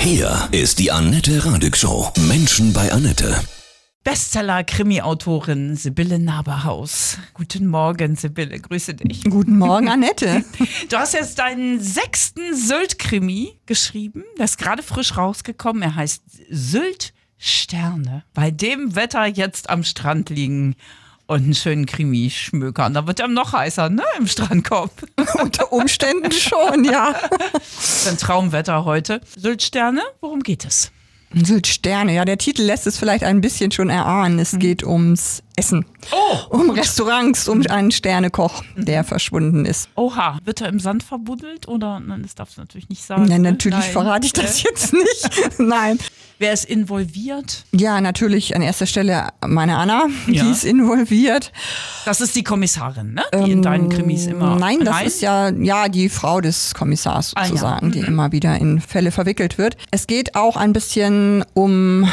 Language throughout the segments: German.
Hier ist die Annette Radig Show. Menschen bei Annette. Bestseller-Krimi-Autorin Sibylle Naberhaus. Guten Morgen, Sibylle, grüße dich. Guten Morgen, Annette. Du hast jetzt deinen sechsten Sylt-Krimi geschrieben. Der ist gerade frisch rausgekommen. Er heißt Sylt Sterne. Bei dem Wetter jetzt am Strand liegen und einen schönen Krimi schmökern. Da wird er noch heißer, ne, im Strandkorb. Unter Umständen schon, ja. Das ist ein Traumwetter heute. Sylt Sterne, worum geht es? Sylt Sterne, ja, der Titel lässt es vielleicht ein bisschen schon erahnen. Es geht ums Essen. Oh! Um Restaurants, um einen Sternekoch, der verschwunden ist. Oha, wird er im Sand verbuddelt oder? Nein, das darfst du natürlich nicht sagen. Ja, ne? natürlich Nein. verrate ich das jetzt nicht. Nein. Wer ist involviert? Ja, natürlich an erster Stelle meine Anna, Ja. die ist involviert. Das ist die Kommissarin, ne? Die in deinen Krimis immer. Ähm, Nein, das ist ja, ja die Frau des Kommissars Ah, ja. sozusagen, die immer wieder in Fälle verwickelt wird. Es geht auch ein bisschen um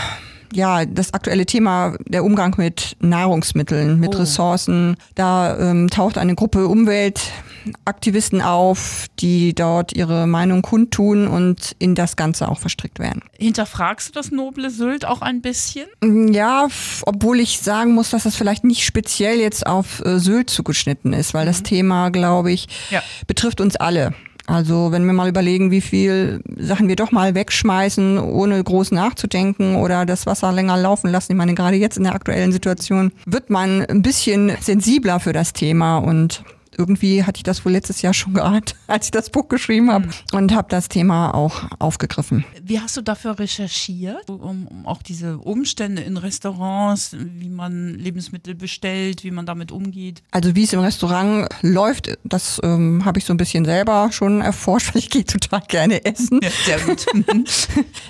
ja, das aktuelle Thema der Umgang mit Nahrungsmitteln, mit Oh. Ressourcen. Da ähm, taucht eine Gruppe Umweltaktivisten auf, die dort ihre Meinung kundtun und in das Ganze auch verstrickt werden. Hinterfragst du das noble Sylt auch ein bisschen? Ja, f- obwohl ich sagen muss, dass das vielleicht nicht speziell jetzt auf äh, Sylt zugeschnitten ist, weil das Thema, glaube ich, Ja. betrifft uns alle. Also wenn wir mal überlegen, wie viel Sachen wir doch mal wegschmeißen, ohne groß nachzudenken oder das Wasser länger laufen lassen. Ich meine, gerade jetzt in der aktuellen Situation wird man ein bisschen sensibler für das Thema und irgendwie hatte ich das wohl letztes Jahr schon geahnt, als ich das Buch geschrieben habe und habe das Thema auch aufgegriffen. Wie hast du dafür recherchiert, um, um auch diese Umstände in Restaurants, wie man Lebensmittel bestellt, wie man damit umgeht? Also wie es im Restaurant läuft, das ähm, habe ich so ein bisschen selber schon erforscht, weil ich gehe total gerne essen. Ja, sehr gut.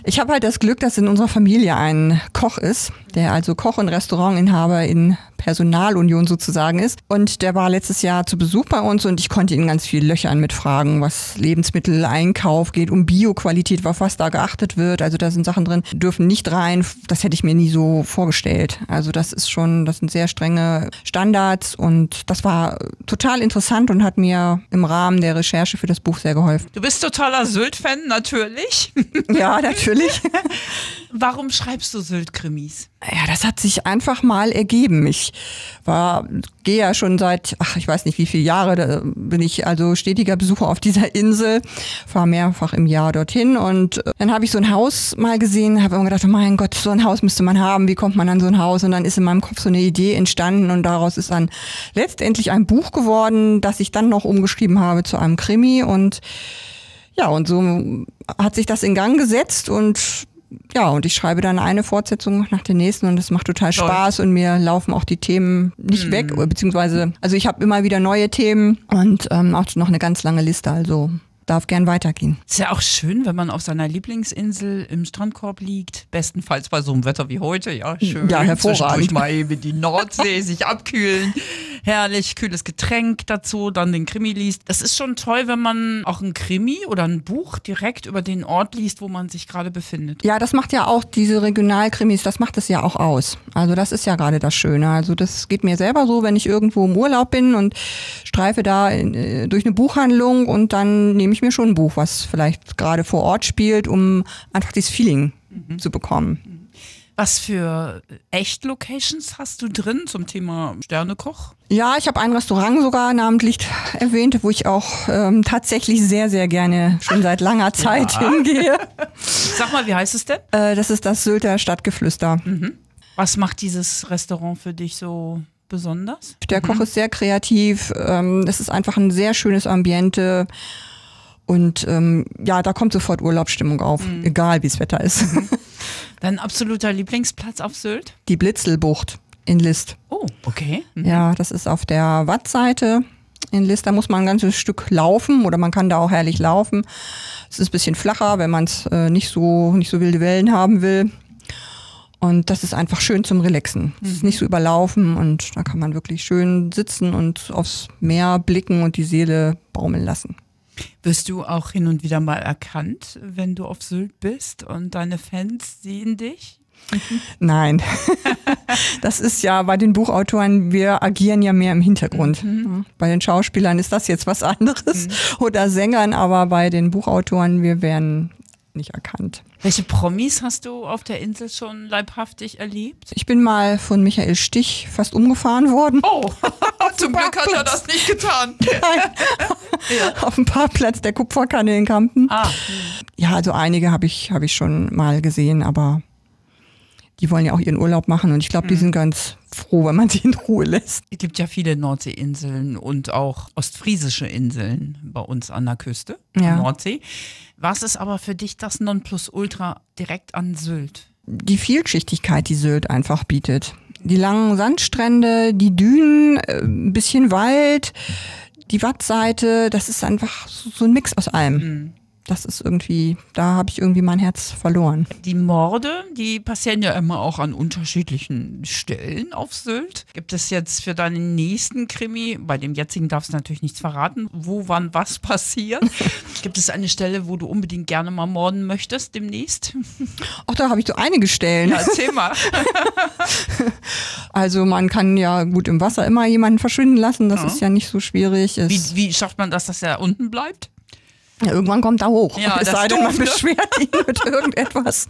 Ich habe halt das Glück, dass in unserer Familie ein Koch ist, der also Koch und Restaurantinhaber in Personalunion sozusagen ist. Und der war letztes Jahr zu Besuch bei uns und ich konnte ihn ganz viel löchern mit Fragen, was Lebensmitteleinkauf geht, um Bioqualität, auf was da geachtet wird. Also da sind Sachen drin, dürfen nicht rein. Das hätte ich mir nie so vorgestellt. Also das ist schon, das sind sehr strenge Standards und das war total interessant und hat mir im Rahmen der Recherche für das Buch sehr geholfen. Du bist totaler Sylt-Fan, natürlich. Ja, natürlich. Warum schreibst du Sylt-Krimis? Ja, das hat sich einfach mal ergeben. Ich war, gehe ja schon seit, ach, ich weiß nicht wie viele Jahre, da bin ich also stetiger Besucher auf dieser Insel, fahre mehrfach im Jahr dorthin und äh, dann habe ich so ein Haus mal gesehen, habe immer gedacht, oh mein Gott, so ein Haus müsste man haben, wie kommt man an so ein Haus? Und dann ist in meinem Kopf so eine Idee entstanden und daraus ist dann letztendlich ein Buch geworden, das ich dann noch umgeschrieben habe zu einem Krimi und ja, und so hat sich das in Gang gesetzt und ja, und ich schreibe dann eine Fortsetzung nach der nächsten und es macht total Toll. Spaß und mir laufen auch die Themen nicht weg, oder beziehungsweise, also ich habe immer wieder neue Themen und ähm, auch noch eine ganz lange Liste, also darf gern weitergehen. Ist ja auch schön, wenn man auf seiner Lieblingsinsel im Strandkorb liegt. Bestenfalls bei so einem Wetter wie heute. Ja, schön. Ja, hervorragend. Zwischendurch mal eben die Nordsee, sich abkühlen. Herrlich, kühles Getränk dazu, dann den Krimi liest. Das ist schon toll, wenn man auch ein Krimi oder ein Buch direkt über den Ort liest, wo man sich gerade befindet. Ja, das macht ja auch diese Regionalkrimis, das macht es ja auch aus. Also das ist ja gerade das Schöne. Also das geht mir selber so, wenn ich irgendwo im Urlaub bin und streife da äh, durch eine Buchhandlung und dann nehme ich mir schon ein Buch, was vielleicht gerade vor Ort spielt, um einfach dieses Feeling zu bekommen. Was für Echt-Locations hast du drin zum Thema Sternekoch? Ja, ich habe ein Restaurant sogar namentlich erwähnt, wo ich auch ähm, tatsächlich sehr, sehr gerne schon seit langer Zeit hingehe. Sag mal, wie heißt es denn? Äh, das ist das Sylter Stadtgeflüster. Was macht dieses Restaurant für dich so besonders? Der Koch ist sehr kreativ. Ähm, es ist einfach ein sehr schönes Ambiente. Und ähm, ja, da kommt sofort Urlaubsstimmung auf, egal wie das Wetter ist. Dein absoluter Lieblingsplatz auf Sylt? Die Blitzelbucht in List. Oh, okay. Ja, das ist auf der Wattseite in List. Da muss man ein ganzes Stück laufen oder man kann da auch herrlich laufen. Es ist ein bisschen flacher, wenn man es äh, nicht so nicht so wilde Wellen haben will. Und das ist einfach schön zum Relaxen. Es ist nicht so überlaufen und da kann man wirklich schön sitzen und aufs Meer blicken und die Seele baumeln lassen. Wirst du auch hin und wieder mal erkannt, wenn du auf Sylt bist und deine Fans sehen dich? Nein. das ist ja bei den Buchautoren, wir agieren ja mehr im Hintergrund. Ja, Bei den Schauspielern ist das jetzt was anderes oder Sängern, aber bei den Buchautoren, wir werden nicht erkannt. Welche Promis hast du auf der Insel schon leibhaftig erlebt? Ich bin mal von Michael Stich fast umgefahren worden. Oh, zum Glück hat er das nicht getan. Auf dem Parkplatz der Kupferkanne in Kampen. Ah, Ja, also einige habe ich, habe ich schon mal gesehen, aber die wollen ja auch ihren Urlaub machen und ich glaube, die Mhm. sind ganz froh, wenn man sie in Ruhe lässt. es gibt ja viele Nordseeinseln und auch ostfriesische Inseln bei uns an der Küste, Ja. Nordsee. Was ist aber für dich das Nonplusultra direkt an Sylt? Die Vielschichtigkeit, die Sylt einfach bietet. Die langen Sandstrände, die Dünen, äh, ein bisschen Wald, die Wattseite, das ist einfach so ein Mix aus allem. Mhm. Das ist irgendwie, da habe ich irgendwie mein Herz verloren. Die Morde, die passieren ja immer auch an unterschiedlichen Stellen auf Sylt. Gibt es jetzt für deinen nächsten Krimi, bei dem jetzigen darfst du natürlich nichts verraten, wo, wann, was passiert? Gibt es eine Stelle, wo du unbedingt gerne mal morden möchtest demnächst? Auch da habe ich so einige Stellen. Ja, erzähl mal. Also man kann ja gut im Wasser immer jemanden verschwinden lassen, das ist ja nicht so schwierig. Wie, wie schafft man das, dass er unten bleibt? Ja, irgendwann kommt er hoch. Ja, es sei denn, man ne? beschwert ihn mit irgendetwas.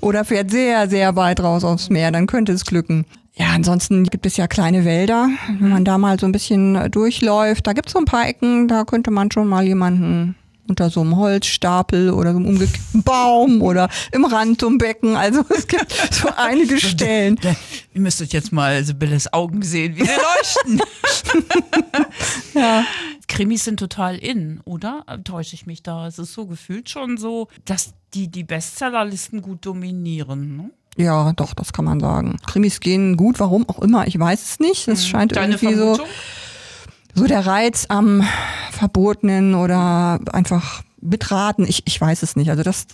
Oder fährt sehr, sehr weit raus aufs Meer, dann könnte es glücken. Ja, ansonsten gibt es ja kleine Wälder. Wenn man da mal so ein bisschen äh, durchläuft, da gibt es so ein paar Ecken, da könnte man schon mal jemanden unter so einem Holzstapel oder so einem umgekippten Baum oder im Rand zum Becken. Also es gibt so einige Stellen. Ihr müsstet jetzt mal Sibylles Augen sehen, wie sie leuchten. Ja. Krimis sind total in, oder? Täusche ich mich da? Es ist so gefühlt schon so, dass die die Bestsellerlisten gut dominieren. Ne? Ja, doch, das kann man sagen. Krimis gehen gut, warum auch immer, ich weiß es nicht. Das scheint Mhm. Deine irgendwie so, Vermutung? so der Reiz am Verbotenen oder einfach betraten. Ich, ich weiß es nicht. Also das,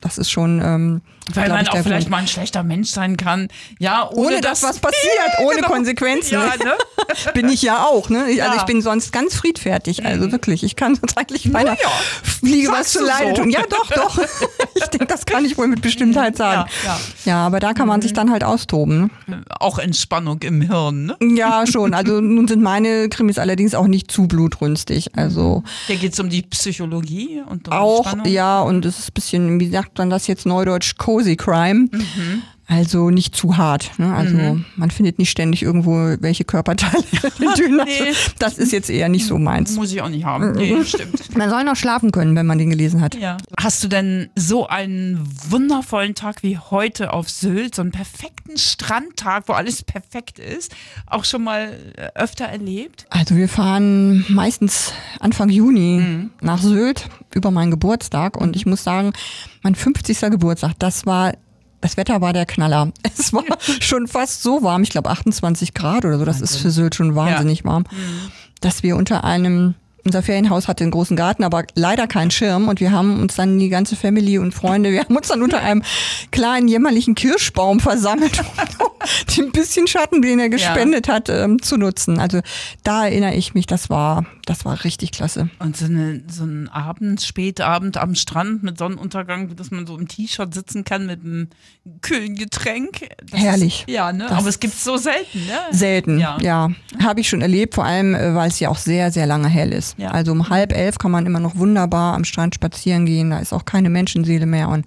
das ist schon, ähm, Weil man auch vielleicht Grund. mal ein schlechter Mensch sein kann. Ja, ohne, ohne dass was passiert, ohne Genau. Konsequenzen. Ja, ne? bin ich ja auch. Ne? Ich, Also Ja. ich bin sonst ganz friedfertig. Also wirklich, ich kann sonst eigentlich meiner ja. Fliege was zu Leide so? tun. Ja, doch, doch. ich denke, das kann ich wohl mit Bestimmtheit sagen. Ja, ja. aber da kann man sich dann halt austoben. Ne? Auch Entspannung im Hirn. Ne? Ja, schon. Also nun sind meine Krimis allerdings auch nicht zu blutrünstig. Also Hier geht es um die Psychologie und um auch, Spannung. ja, und es ist ein bisschen, wie sagt man das jetzt neudeutsch, cozy crime. Also nicht zu hart. Ne? Also man findet nicht ständig irgendwo welche Körperteile in Nee. Das ist jetzt eher nicht so meins. Muss ich auch nicht haben. Nee, stimmt. Man soll noch schlafen können, wenn man den gelesen hat. Ja. Hast du denn so einen wundervollen Tag wie heute auf Sylt, so einen perfekten Strandtag, wo alles perfekt ist, auch schon mal äh, öfter erlebt? Also wir fahren meistens Anfang Juni nach Sylt über meinen Geburtstag und ich muss sagen, mein 50. Geburtstag, das war das Wetter war der Knaller. Es war schon fast so warm, ich glaube 28 Grad oder so, das ist für Sylt schon wahnsinnig warm, dass wir unter einem unser Ferienhaus hatte einen großen Garten, aber leider keinen Schirm. Und wir haben uns dann die ganze Family und Freunde, wir haben uns dann unter einem kleinen jämmerlichen Kirschbaum versammelt, den bisschen Schatten, den er gespendet hat, ähm, zu nutzen. Also da erinnere ich mich, das war, das war richtig klasse. Und so, eine, so ein Abend, Spätabend am Strand mit Sonnenuntergang, dass man so im T-Shirt sitzen kann mit einem kühlen Getränk. Das Herrlich. Ist, ja, ne? Das- Aber es gibt so selten, ne? Selten, Ja. ja. Habe ich schon erlebt, vor allem, äh, weil es ja auch sehr, sehr lange hell ist. Ja. Also um halb elf kann man immer noch wunderbar am Strand spazieren gehen. Da ist auch keine Menschenseele mehr und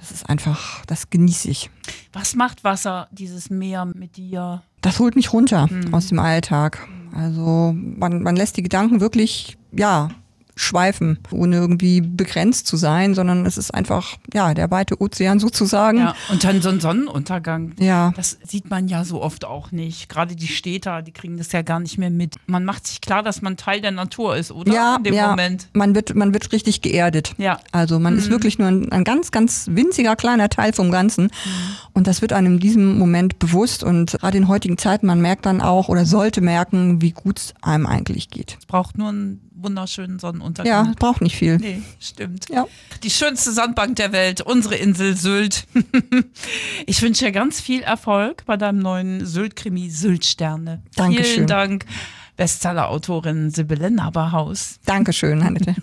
das ist einfach, das genieße ich. Was macht Wasser, dieses Meer mit dir? Das holt mich runter Mhm. aus dem Alltag. Also man, man lässt die Gedanken wirklich, ja, schweifen, ohne irgendwie begrenzt zu sein, sondern es ist einfach, ja, der weite Ozean sozusagen. Ja, und dann so ein Sonnenuntergang. Ja. Das sieht man ja so oft auch nicht. Gerade die Städter, die kriegen das ja gar nicht mehr mit. Man macht sich klar, dass man Teil der Natur ist, oder? Ja, In dem ja. Moment. Man wird, man wird richtig geerdet. Ja. Also man ist wirklich nur ein, ein ganz, ganz winziger kleiner Teil vom Ganzen. Und das wird einem in diesem Moment bewusst. Und gerade in heutigen Zeiten, man merkt dann auch oder sollte merken, wie gut es einem eigentlich geht. Es braucht nur einen wunderschönen Sonnenuntergang. Ja, braucht nicht viel. Nee, stimmt. Ja. Die schönste Sandbank der Welt, unsere Insel Sylt. Ich wünsche dir ganz viel Erfolg bei deinem neuen Sylt-Krimi Sylt-Sterne. Dankeschön. Vielen Dank, Bestseller-Autorin Sibylle Naberhaus. Dankeschön, Annette.